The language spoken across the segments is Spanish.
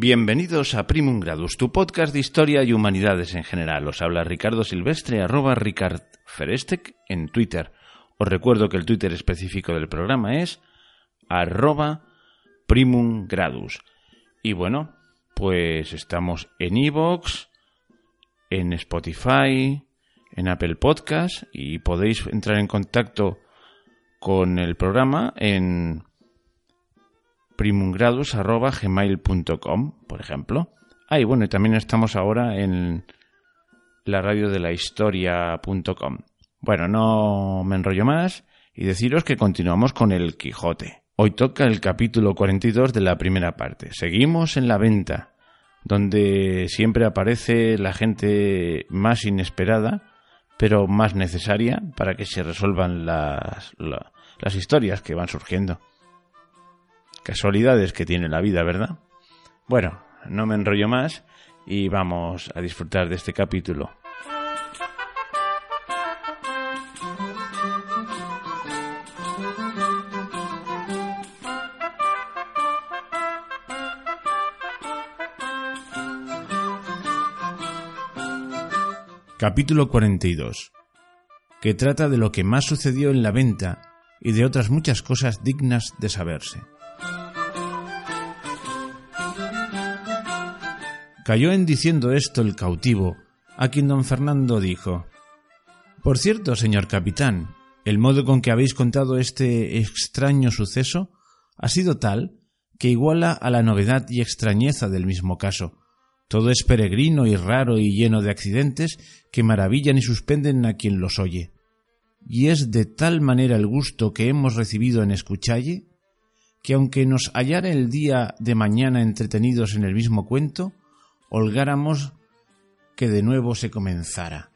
Bienvenidos a Primum Gradus, tu podcast de historia y humanidades en general. Os habla Ricardo Silvestre, arroba Ricard Ferestec en Twitter. Os recuerdo que el Twitter específico del programa es arroba Primum Gradus. Y bueno, pues estamos en Evox, en Spotify, en Apple Podcast y podéis entrar en contacto con el programa en primumgradus.gmail.com, por ejemplo. Ah, y bueno, y también estamos ahora en la radio de la historia.com. Bueno, no me enrollo más y deciros que continuamos con el Quijote. Hoy toca el capítulo 42 de la primera parte. Seguimos en la venta, donde siempre aparece la gente más inesperada, pero más necesaria para que se resuelvan las, las historias que van surgiendo. Casualidades que tiene la vida, ¿verdad? Bueno, no me enrollo más y vamos a disfrutar de este capítulo. Capítulo 42 que trata de lo que más sucedió en la venta y de otras muchas cosas dignas de saberse. Cayó en diciendo esto el cautivo, a quien don Fernando dijo Por cierto, señor capitán, el modo con que habéis contado este extraño suceso ha sido tal que iguala a la novedad y extrañeza del mismo caso. Todo es peregrino y raro y lleno de accidentes que maravillan y suspenden a quien los oye. Y es de tal manera el gusto que hemos recibido en escuchalle, que aunque nos hallara el día de mañana entretenidos en el mismo cuento, holgáramos que de nuevo se comenzara.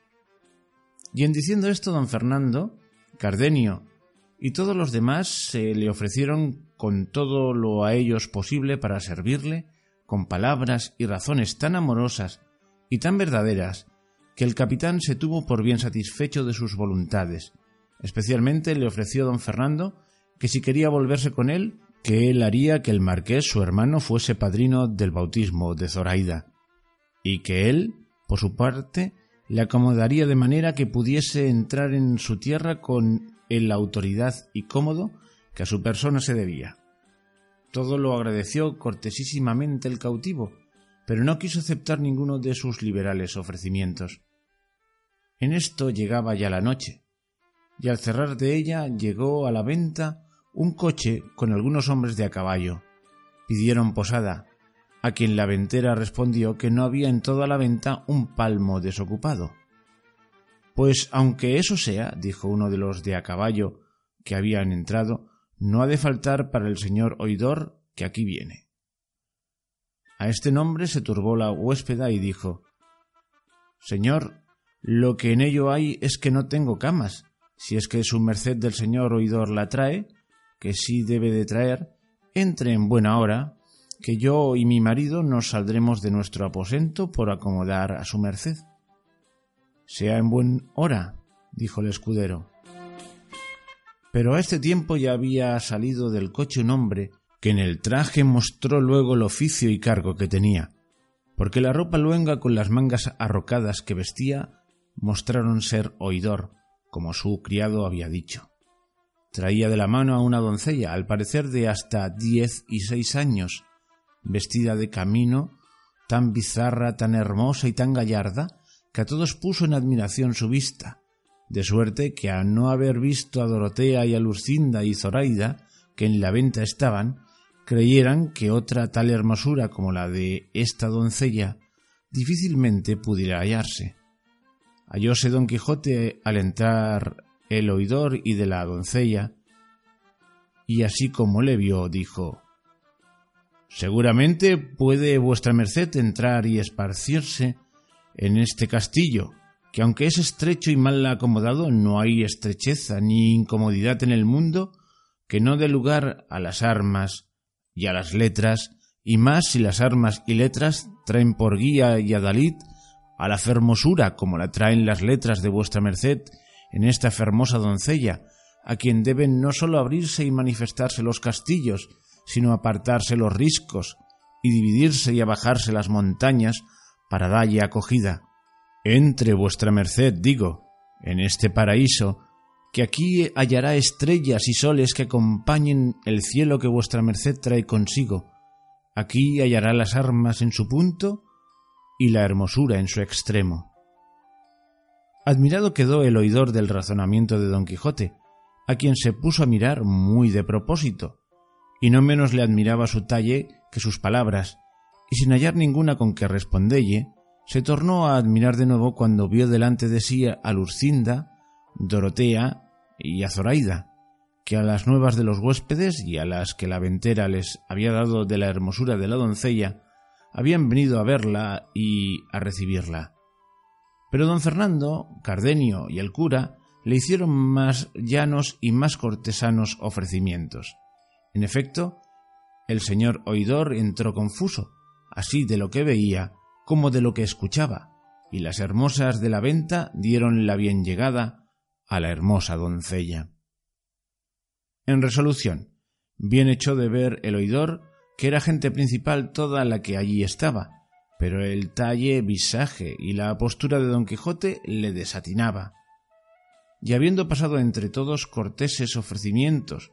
Y en diciendo esto, don Fernando, Cardenio y todos los demás se le ofrecieron con todo lo a ellos posible para servirle, con palabras y razones tan amorosas y tan verdaderas, que el capitán se tuvo por bien satisfecho de sus voluntades. Especialmente le ofreció don Fernando que si quería volverse con él, que él haría que el marqués, su hermano, fuese padrino del bautismo de Zoraida, y que él, por su parte, le acomodaría de manera que pudiese entrar en su tierra con la autoridad y cómodo que a su persona se debía. Todo lo agradeció cortesísimamente el cautivo, pero no quiso aceptar ninguno de sus liberales ofrecimientos. En esto llegaba ya la noche, y al cerrar de ella llegó a la venta un coche con algunos hombres de a caballo. Pidieron posada, a quien la ventera respondió que no había en toda la venta un palmo desocupado. Pues aunque eso sea, dijo uno de los de a caballo que habían entrado, no ha de faltar para el señor oidor que aquí viene. A este nombre se turbó la huéspeda y dijo Señor, lo que en ello hay es que no tengo camas. Si es que su merced del señor oidor la trae, que sí debe de traer, entre en buena hora, que yo y mi marido nos saldremos de nuestro aposento por acomodar a su merced. Sea en buen hora, dijo el escudero. Pero a este tiempo ya había salido del coche un hombre que en el traje mostró luego el oficio y cargo que tenía, porque la ropa luenga con las mangas arrocadas que vestía mostraron ser oidor, como su criado había dicho. Traía de la mano a una doncella, al parecer de hasta diez y seis años, vestida de camino, tan bizarra, tan hermosa y tan gallarda, que a todos puso en admiración su vista, de suerte que a no haber visto a Dorotea y a Lucinda y Zoraida, que en la venta estaban, creyeran que otra tal hermosura como la de esta doncella difícilmente pudiera hallarse. Hallóse don Quijote al entrar el oidor y de la doncella, y así como le vio, dijo Seguramente puede vuestra merced entrar y esparcirse en este castillo, que aunque es estrecho y mal acomodado, no hay estrecheza ni incomodidad en el mundo que no dé lugar a las armas y a las letras, y más si las armas y letras traen por guía y adalid a la fermosura como la traen las letras de vuestra merced en esta fermosa doncella, a quien deben no sólo abrirse y manifestarse los castillos, sino apartarse los riscos, y dividirse y abajarse las montañas para dalle acogida. Entre vuestra merced, digo, en este paraíso, que aquí hallará estrellas y soles que acompañen el cielo que vuestra merced trae consigo. Aquí hallará las armas en su punto y la hermosura en su extremo. Admirado quedó el oidor del razonamiento de don Quijote, a quien se puso a mirar muy de propósito, y no menos le admiraba su talle que sus palabras, y sin hallar ninguna con que respondelle, se tornó a admirar de nuevo cuando vio delante de sí a Lucinda, Dorotea y a Zoraida, que a las nuevas de los huéspedes y a las que la ventera les había dado de la hermosura de la doncella, habían venido a verla y a recibirla. Pero don Fernando, Cardenio y el cura le hicieron más llanos y más cortesanos ofrecimientos. En efecto, el señor oidor entró confuso, así de lo que veía como de lo que escuchaba, y las hermosas de la venta dieron la bien llegada a la hermosa doncella. En resolución, bien echó de ver el oidor que era gente principal toda la que allí estaba, pero el talle, visaje y la postura de don Quijote le desatinaba. Y habiendo pasado entre todos corteses ofrecimientos,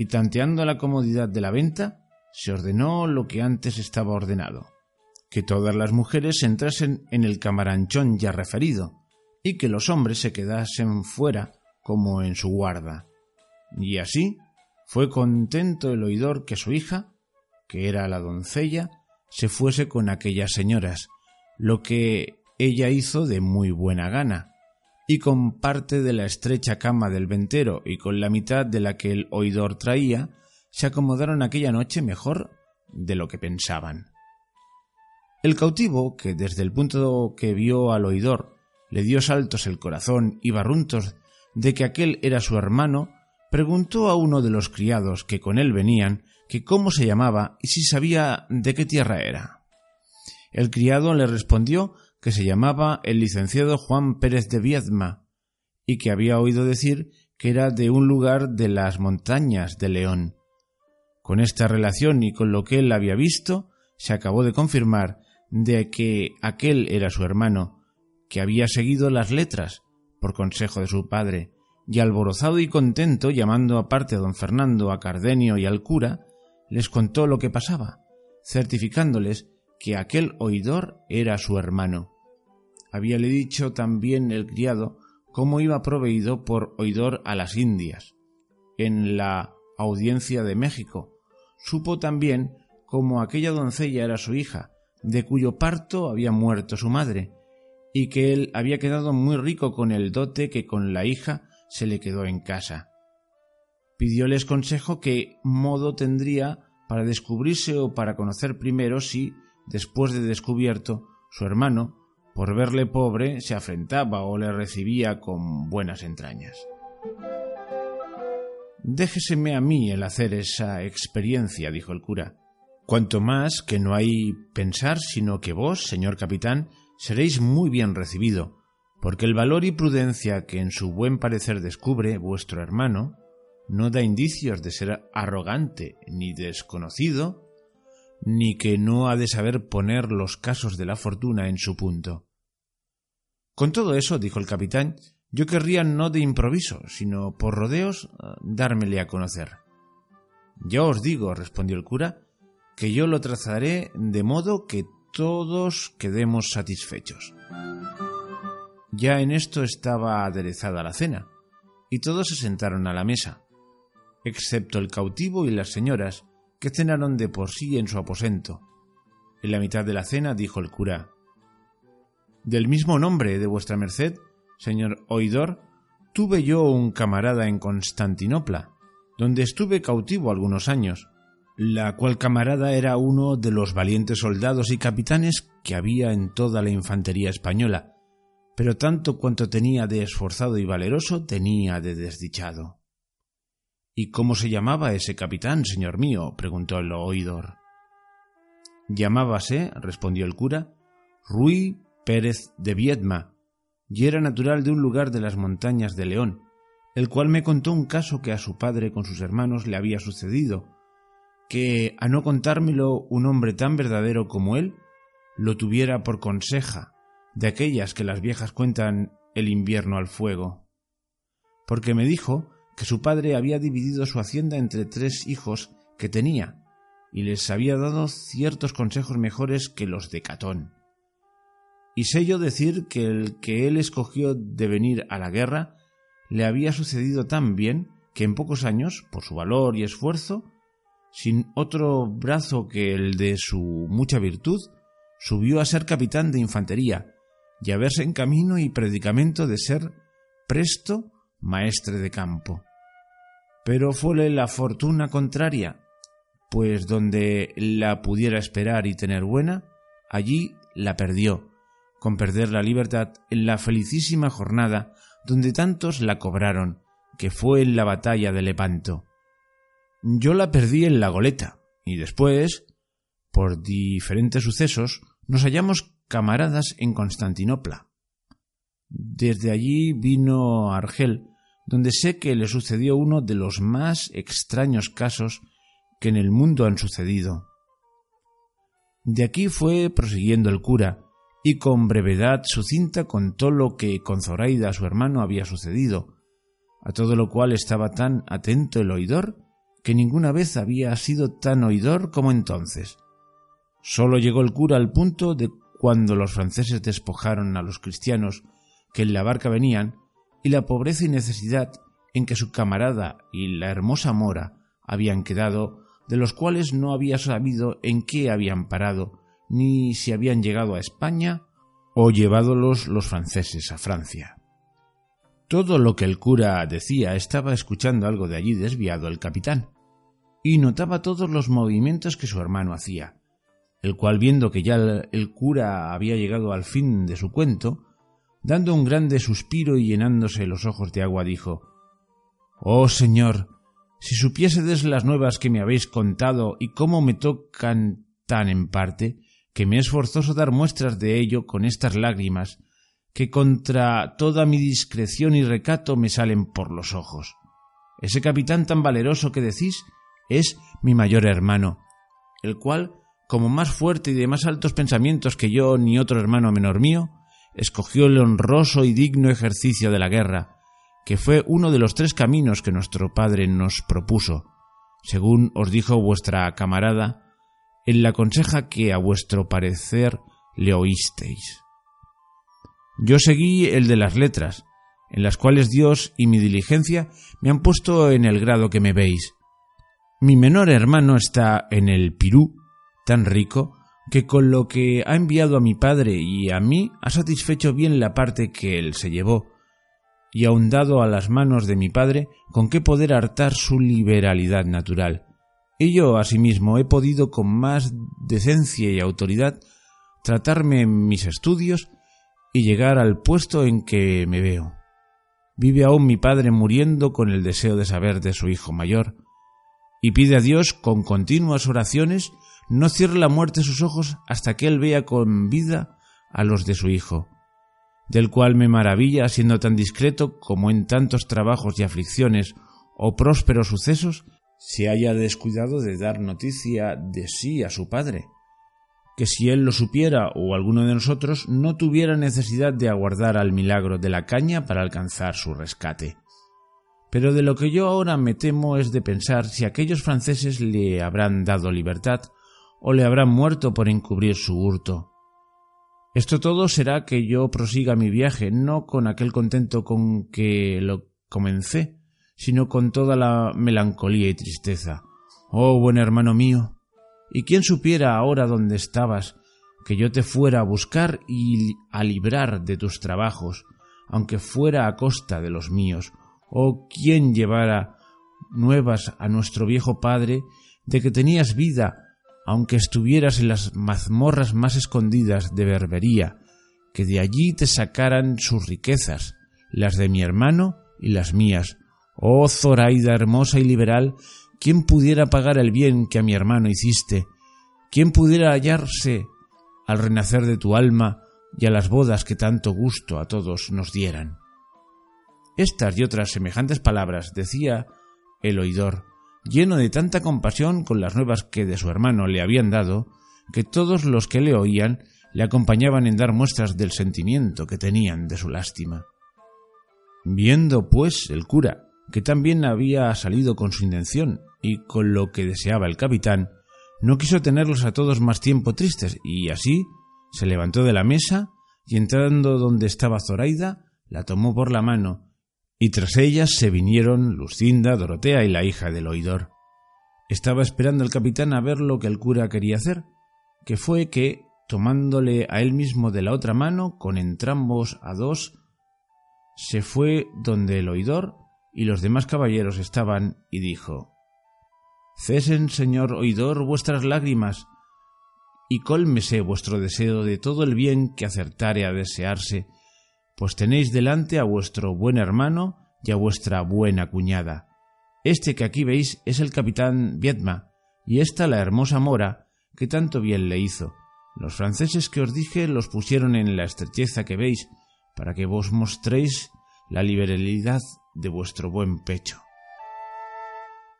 y tanteando la comodidad de la venta, se ordenó lo que antes estaba ordenado, que todas las mujeres entrasen en el camaranchón ya referido, y que los hombres se quedasen fuera como en su guarda. Y así fue contento el oidor que su hija, que era la doncella, se fuese con aquellas señoras, lo que ella hizo de muy buena gana, y con parte de la estrecha cama del ventero y con la mitad de la que el oidor traía, se acomodaron aquella noche mejor de lo que pensaban. El cautivo, que desde el punto que vio al oidor le dio saltos el corazón y barruntos de que aquel era su hermano, preguntó a uno de los criados que con él venían que cómo se llamaba y si sabía de qué tierra era. El criado le respondió que se llamaba el licenciado Juan Pérez de Viedma y que había oído decir que era de un lugar de las montañas de León. Con esta relación y con lo que él había visto, se acabó de confirmar de que aquel era su hermano, que había seguido las letras, por consejo de su padre, y alborozado y contento, llamando aparte a don Fernando, a Cardenio y al cura, les contó lo que pasaba, certificándoles que aquel oidor era su hermano. Habíale dicho también el criado cómo iba proveído por oidor a las Indias, en la audiencia de México. Supo también cómo aquella doncella era su hija, de cuyo parto había muerto su madre, y que él había quedado muy rico con el dote que con la hija se le quedó en casa. Pidióles consejo qué modo tendría para descubrirse o para conocer primero si, después de descubierto, su hermano, por verle pobre, se afrentaba o le recibía con buenas entrañas. Déjeseme a mí el hacer esa experiencia, dijo el cura. Cuanto más que no hay pensar, sino que vos, señor capitán, seréis muy bien recibido, porque el valor y prudencia que en su buen parecer descubre vuestro hermano no da indicios de ser arrogante ni desconocido, ni que no ha de saber poner los casos de la fortuna en su punto. Con todo eso, dijo el capitán, yo querría no de improviso, sino por rodeos dármele a conocer. Ya os digo, respondió el cura, que yo lo trazaré de modo que todos quedemos satisfechos. Ya en esto estaba aderezada la cena, y todos se sentaron a la mesa, excepto el cautivo y las señoras, que cenaron de por sí en su aposento. En la mitad de la cena dijo el cura Del mismo nombre de vuestra merced, señor oidor, tuve yo un camarada en Constantinopla, donde estuve cautivo algunos años, la cual camarada era uno de los valientes soldados y capitanes que había en toda la infantería española, pero tanto cuanto tenía de esforzado y valeroso tenía de desdichado. ¿Y cómo se llamaba ese capitán, señor mío? preguntó el oidor. Llamábase, respondió el cura, Ruy Pérez de Viedma, y era natural de un lugar de las montañas de León, el cual me contó un caso que a su padre con sus hermanos le había sucedido, que, a no contármelo un hombre tan verdadero como él, lo tuviera por conseja, de aquellas que las viejas cuentan el invierno al fuego. Porque me dijo que su padre había dividido su hacienda entre tres hijos que tenía, y les había dado ciertos consejos mejores que los de Catón. Y sé yo decir que el que él escogió de venir a la guerra le había sucedido tan bien que en pocos años, por su valor y esfuerzo, sin otro brazo que el de su mucha virtud, subió a ser capitán de infantería y a verse en camino y predicamento de ser presto maestre de campo. Pero fuele la fortuna contraria, pues donde la pudiera esperar y tener buena, allí la perdió, con perder la libertad en la felicísima jornada donde tantos la cobraron, que fue en la batalla de Lepanto. Yo la perdí en la goleta, y después, por diferentes sucesos, nos hallamos camaradas en Constantinopla. Desde allí vino a Argel, donde sé que le sucedió uno de los más extraños casos que en el mundo han sucedido. De aquí fue prosiguiendo el cura, y con brevedad sucinta contó lo que con Zoraida su hermano había sucedido, a todo lo cual estaba tan atento el oidor que ninguna vez había sido tan oidor como entonces. Sólo llegó el cura al punto de cuando los franceses despojaron a los cristianos que en la barca venían y la pobreza y necesidad en que su camarada y la hermosa mora habían quedado, de los cuales no había sabido en qué habían parado, ni si habían llegado a España o llevádolos los franceses a Francia. Todo lo que el cura decía estaba escuchando algo de allí desviado el capitán, y notaba todos los movimientos que su hermano hacía, el cual viendo que ya el cura había llegado al fin de su cuento, dando un grande suspiro y llenándose los ojos de agua, dijo Oh señor, si supiésedes las nuevas que me habéis contado y cómo me tocan tan en parte, que me es forzoso dar muestras de ello con estas lágrimas, que contra toda mi discreción y recato me salen por los ojos. Ese capitán tan valeroso que decís es mi mayor hermano, el cual, como más fuerte y de más altos pensamientos que yo ni otro hermano menor mío, escogió el honroso y digno ejercicio de la guerra, que fue uno de los tres caminos que nuestro Padre nos propuso, según os dijo vuestra camarada, en la conseja que a vuestro parecer le oísteis. Yo seguí el de las letras, en las cuales Dios y mi diligencia me han puesto en el grado que me veis. Mi menor hermano está en el Pirú, tan rico, que con lo que ha enviado a mi padre y a mí ha satisfecho bien la parte que él se llevó, y aun dado a las manos de mi padre con qué poder hartar su liberalidad natural. Y yo, asimismo, he podido con más decencia y autoridad tratarme en mis estudios y llegar al puesto en que me veo. Vive aún mi padre muriendo con el deseo de saber de su hijo mayor, y pide a Dios con continuas oraciones no cierre la muerte sus ojos hasta que él vea con vida a los de su hijo, del cual me maravilla siendo tan discreto como en tantos trabajos y aflicciones o prósperos sucesos se haya descuidado de dar noticia de sí a su padre, que si él lo supiera o alguno de nosotros no tuviera necesidad de aguardar al milagro de la caña para alcanzar su rescate. Pero de lo que yo ahora me temo es de pensar si aquellos franceses le habrán dado libertad o le habrán muerto por encubrir su hurto. Esto todo será que yo prosiga mi viaje, no con aquel contento con que lo comencé, sino con toda la melancolía y tristeza. Oh, buen hermano mío, ¿y quién supiera ahora dónde estabas, que yo te fuera a buscar y a librar de tus trabajos, aunque fuera a costa de los míos? ¿O quién llevara nuevas a nuestro viejo padre de que tenías vida aunque estuvieras en las mazmorras más escondidas de Berbería, que de allí te sacaran sus riquezas, las de mi hermano y las mías. Oh Zoraida hermosa y liberal, ¿quién pudiera pagar el bien que a mi hermano hiciste? ¿Quién pudiera hallarse al renacer de tu alma y a las bodas que tanto gusto a todos nos dieran? Estas y otras semejantes palabras decía el oidor, lleno de tanta compasión con las nuevas que de su hermano le habían dado, que todos los que le oían le acompañaban en dar muestras del sentimiento que tenían de su lástima. Viendo, pues, el cura, que también había salido con su intención y con lo que deseaba el capitán, no quiso tenerlos a todos más tiempo tristes, y así se levantó de la mesa y entrando donde estaba Zoraida, la tomó por la mano, y tras ellas se vinieron Lucinda, Dorotea y la hija del oidor. Estaba esperando el capitán a ver lo que el cura quería hacer, que fue que, tomándole a él mismo de la otra mano, con entrambos a dos, se fue donde el oidor y los demás caballeros estaban y dijo Cesen, señor oidor, vuestras lágrimas, y cólmese vuestro deseo de todo el bien que acertare a desearse, pues tenéis delante a vuestro buen hermano y a vuestra buena cuñada. Este que aquí veis es el capitán Vietma, y esta la hermosa mora que tanto bien le hizo, los franceses que os dije los pusieron en la estrecheza que veis, para que vos mostréis la liberalidad de vuestro buen pecho.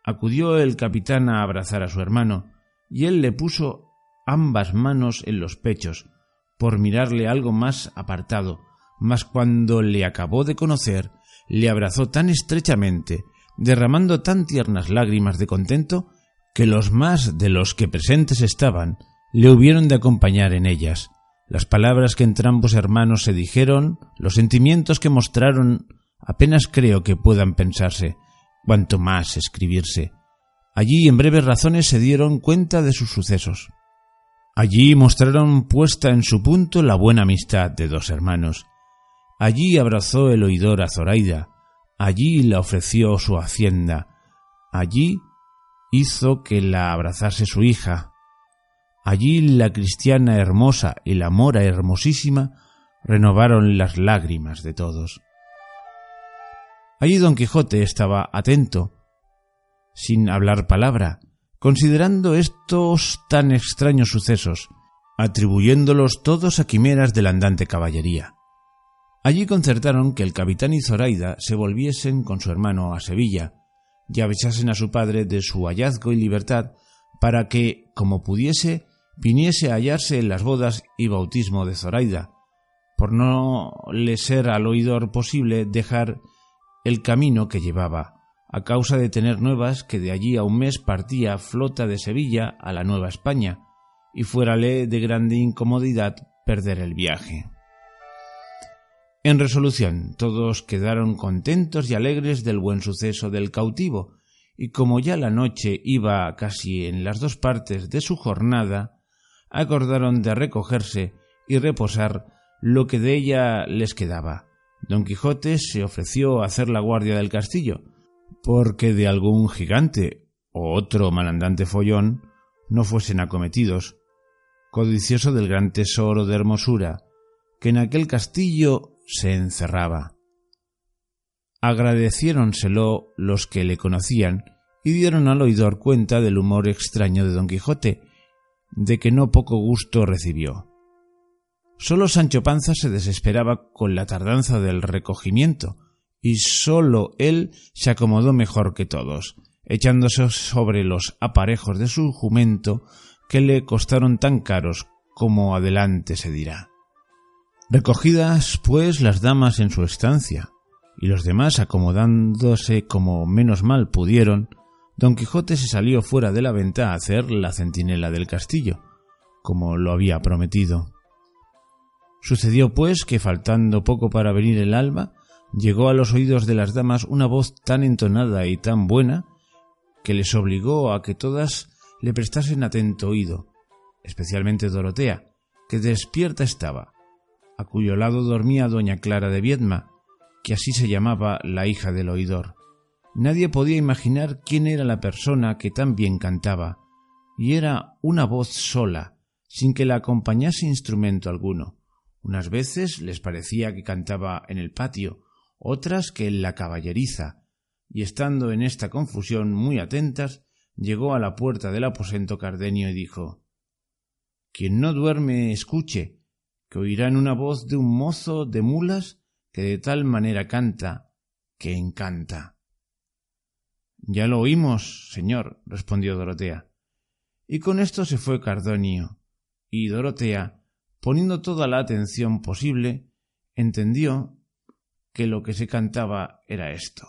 Acudió el capitán a abrazar a su hermano, y él le puso ambas manos en los pechos, por mirarle algo más apartado, mas cuando le acabó de conocer, le abrazó tan estrechamente, derramando tan tiernas lágrimas de contento, que los más de los que presentes estaban le hubieron de acompañar en ellas. Las palabras que entrambos hermanos se dijeron, los sentimientos que mostraron, apenas creo que puedan pensarse, cuanto más escribirse. Allí en breves razones se dieron cuenta de sus sucesos. Allí mostraron puesta en su punto la buena amistad de dos hermanos. Allí abrazó el oidor a Zoraida, allí la ofreció su hacienda, allí hizo que la abrazase su hija, Allí la cristiana hermosa y la mora hermosísima renovaron las lágrimas de todos. Allí don Quijote estaba atento, sin hablar palabra, considerando estos tan extraños sucesos, atribuyéndolos todos a quimeras de la andante caballería. Allí concertaron que el capitán y Zoraida se volviesen con su hermano a Sevilla, y avisasen a su padre de su hallazgo y libertad, para que, como pudiese, viniese a hallarse en las bodas y bautismo de Zoraida, por no le ser al oidor posible dejar el camino que llevaba, a causa de tener nuevas que de allí a un mes partía flota de Sevilla a la Nueva España, y fuérale de grande incomodidad perder el viaje. En resolución, todos quedaron contentos y alegres del buen suceso del cautivo, y como ya la noche iba casi en las dos partes de su jornada, acordaron de recogerse y reposar lo que de ella les quedaba. Don Quijote se ofreció a hacer la guardia del castillo, porque de algún gigante o otro malandante follón no fuesen acometidos, codicioso del gran tesoro de hermosura que en aquel castillo se encerraba. Agradeciéronselo los que le conocían y dieron al oidor cuenta del humor extraño de don Quijote de que no poco gusto recibió. Sólo Sancho Panza se desesperaba con la tardanza del recogimiento, y sólo él se acomodó mejor que todos, echándose sobre los aparejos de su jumento que le costaron tan caros como adelante se dirá. Recogidas, pues, las damas en su estancia, y los demás acomodándose como menos mal pudieron, Don Quijote se salió fuera de la venta a hacer la centinela del castillo, como lo había prometido. Sucedió, pues, que faltando poco para venir el alba, llegó a los oídos de las damas una voz tan entonada y tan buena que les obligó a que todas le prestasen atento oído, especialmente Dorotea, que despierta estaba, a cuyo lado dormía doña Clara de Viedma, que así se llamaba la hija del oidor. Nadie podía imaginar quién era la persona que tan bien cantaba, y era una voz sola, sin que la acompañase instrumento alguno. Unas veces les parecía que cantaba en el patio, otras que en la caballeriza, y estando en esta confusión muy atentas, llegó a la puerta del aposento Cardenio y dijo Quien no duerme escuche, que oirán una voz de un mozo de mulas que de tal manera canta que encanta. Ya lo oímos, señor, respondió Dorotea. Y con esto se fue Cardonio, y Dorotea, poniendo toda la atención posible, entendió que lo que se cantaba era esto.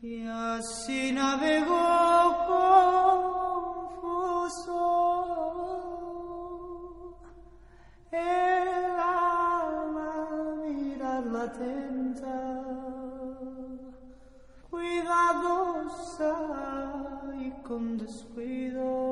así navegó confuso el alma mirarla atenta cuidadosa y con descuido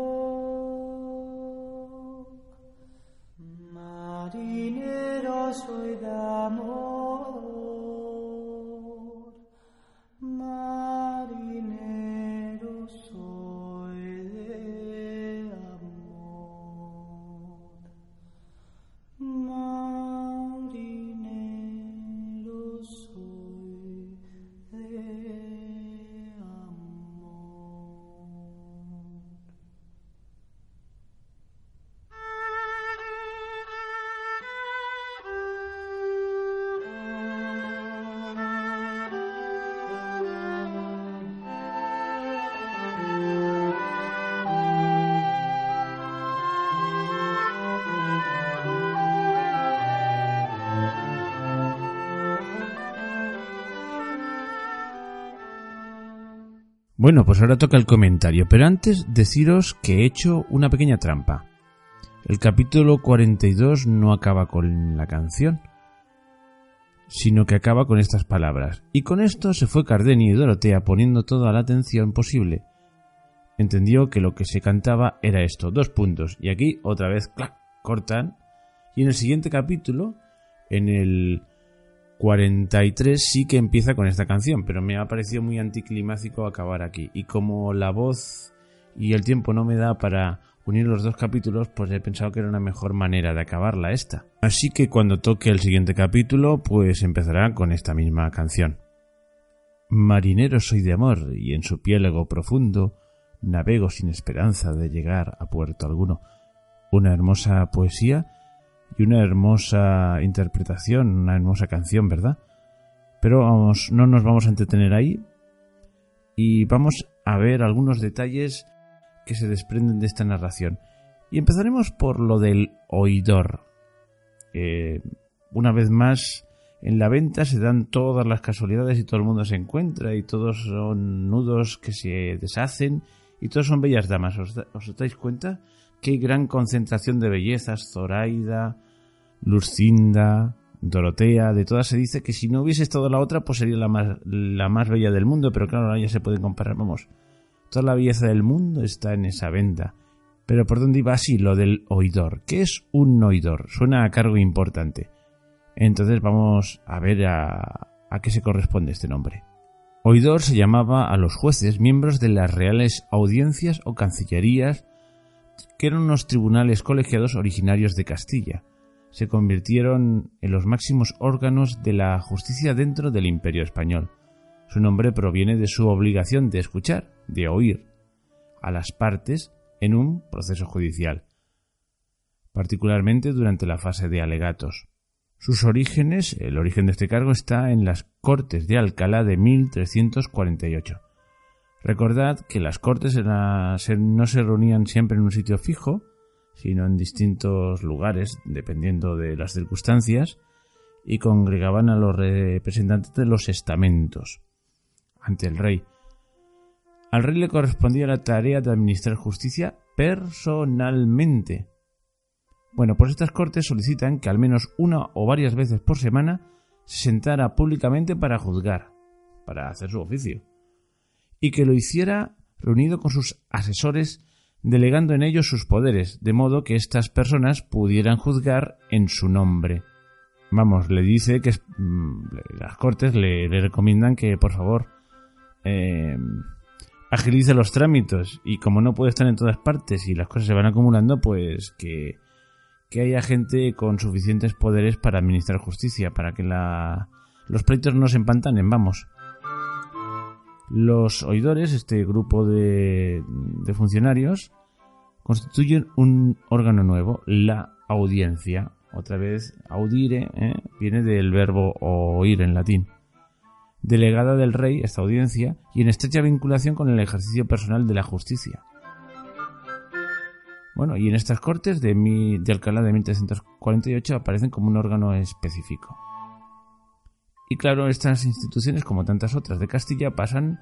Bueno, pues ahora toca el comentario, pero antes deciros que he hecho una pequeña trampa. El capítulo 42 no acaba con la canción, sino que acaba con estas palabras. Y con esto se fue Cardenio y Dorotea poniendo toda la atención posible. Entendió que lo que se cantaba era esto, dos puntos. Y aquí otra vez, clac, cortan. Y en el siguiente capítulo, en el 43 sí que empieza con esta canción, pero me ha parecido muy anticlimático acabar aquí. Y como la voz y el tiempo no me da para unir los dos capítulos, pues he pensado que era una mejor manera de acabarla esta. Así que cuando toque el siguiente capítulo, pues empezará con esta misma canción. Marinero soy de amor, y en su piélago profundo navego sin esperanza de llegar a puerto alguno. Una hermosa poesía y una hermosa interpretación, una hermosa canción, ¿verdad? Pero vamos, no nos vamos a entretener ahí y vamos a ver algunos detalles que se desprenden de esta narración. Y empezaremos por lo del oidor. Eh, una vez más, en la venta se dan todas las casualidades y todo el mundo se encuentra y todos son nudos que se deshacen y todos son bellas damas. ¿Os, os dais cuenta? Qué gran concentración de bellezas, Zoraida, Lucinda, Dorotea, de todas se dice que si no hubiese estado la otra, pues sería la más, la más bella del mundo, pero claro, ahora ya se pueden comparar, vamos. Toda la belleza del mundo está en esa venta. Pero ¿por dónde iba así lo del oidor? ¿Qué es un oidor? Suena a cargo importante. Entonces vamos a ver a, a qué se corresponde este nombre. Oidor se llamaba a los jueces miembros de las reales audiencias o cancillerías, que eran unos tribunales colegiados originarios de Castilla se convirtieron en los máximos órganos de la justicia dentro del Imperio español. Su nombre proviene de su obligación de escuchar, de oír, a las partes en un proceso judicial, particularmente durante la fase de alegatos. Sus orígenes, el origen de este cargo está en las Cortes de Alcalá de 1348. Recordad que las Cortes no se reunían siempre en un sitio fijo, sino en distintos lugares, dependiendo de las circunstancias, y congregaban a los representantes de los estamentos ante el rey. Al rey le correspondía la tarea de administrar justicia personalmente. Bueno, pues estas cortes solicitan que al menos una o varias veces por semana se sentara públicamente para juzgar, para hacer su oficio, y que lo hiciera reunido con sus asesores delegando en ellos sus poderes, de modo que estas personas pudieran juzgar en su nombre. Vamos, le dice que mm, las cortes le, recomiendan que, por favor, eh, agilice los trámites y como no puede estar en todas partes y las cosas se van acumulando, pues que, que haya gente con suficientes poderes para administrar justicia, para que la, los pleitos no se empantanen, vamos. Los oidores, este grupo de, de funcionarios, constituyen un órgano nuevo, la audiencia. Otra vez, audire ¿eh? viene del verbo oír en latín. Delegada del rey, esta audiencia, y en estrecha vinculación con el ejercicio personal de la justicia. Bueno, y en estas cortes de, de Alcalá de 1348 aparecen como un órgano específico. Y claro, estas instituciones, como tantas otras de Castilla, pasan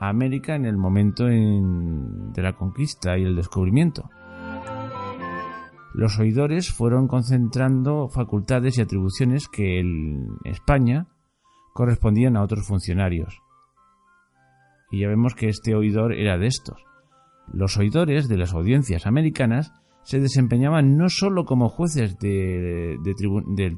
a América en el momento de la conquista y el descubrimiento. Los oidores fueron concentrando facultades y atribuciones que en España correspondían a otros funcionarios. Y ya vemos que este oidor era de estos. Los oidores de las audiencias americanas se desempeñaban no sólo como jueces del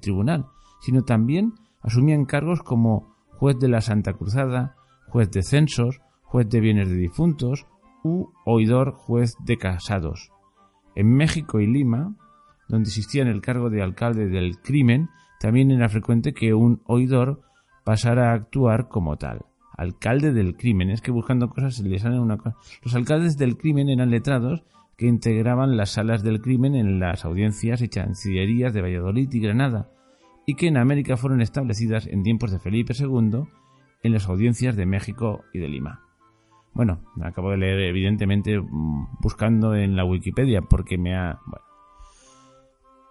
tribunal, sino también asumían cargos como juez de la Santa Cruzada, juez de censos, juez de bienes de difuntos u oidor juez de casados. En México y Lima, donde existía en el cargo de alcalde del crimen, también era frecuente que un oidor pasara a actuar como tal. Alcalde del crimen. Es que buscando cosas se les sale una cosa. Los alcaldes del crimen eran letrados que integraban las salas del crimen en las audiencias y chancillerías de Valladolid y Granada, y que en América fueron establecidas en tiempos de Felipe II en las audiencias de México y de Lima. Bueno, acabo de leer evidentemente mm, buscando en la Wikipedia porque me ha... Bueno,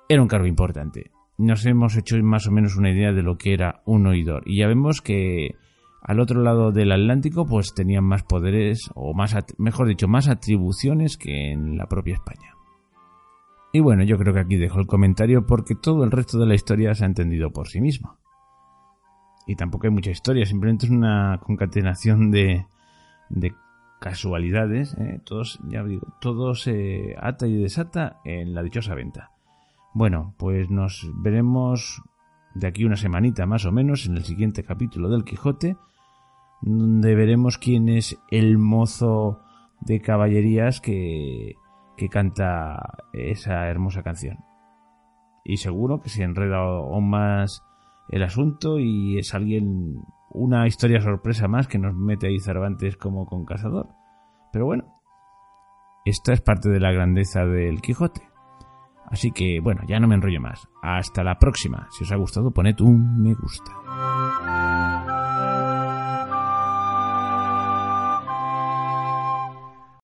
era un cargo importante. Nos hemos hecho más o menos una idea de lo que era un oidor y ya vemos que al otro lado del Atlántico pues tenían más poderes o más, mejor dicho, más atribuciones que en la propia España. Y bueno, yo creo que aquí dejo el comentario porque todo el resto de la historia se ha entendido por sí mismo. Y tampoco hay mucha historia, simplemente es una concatenación de, de casualidades. ¿eh? Todos, ya digo, todo se ata y desata en la dichosa venta. Bueno, pues nos veremos de aquí una semanita más o menos en el siguiente capítulo del Quijote, donde veremos quién es el mozo de caballerías que que canta esa hermosa canción. Y seguro que se enreda aún más el asunto y es alguien, una historia sorpresa más que nos mete ahí Cervantes como con Cazador. Pero bueno, esta es parte de la grandeza del Quijote. Así que bueno, ya no me enrollo más. Hasta la próxima. Si os ha gustado, poned un me gusta.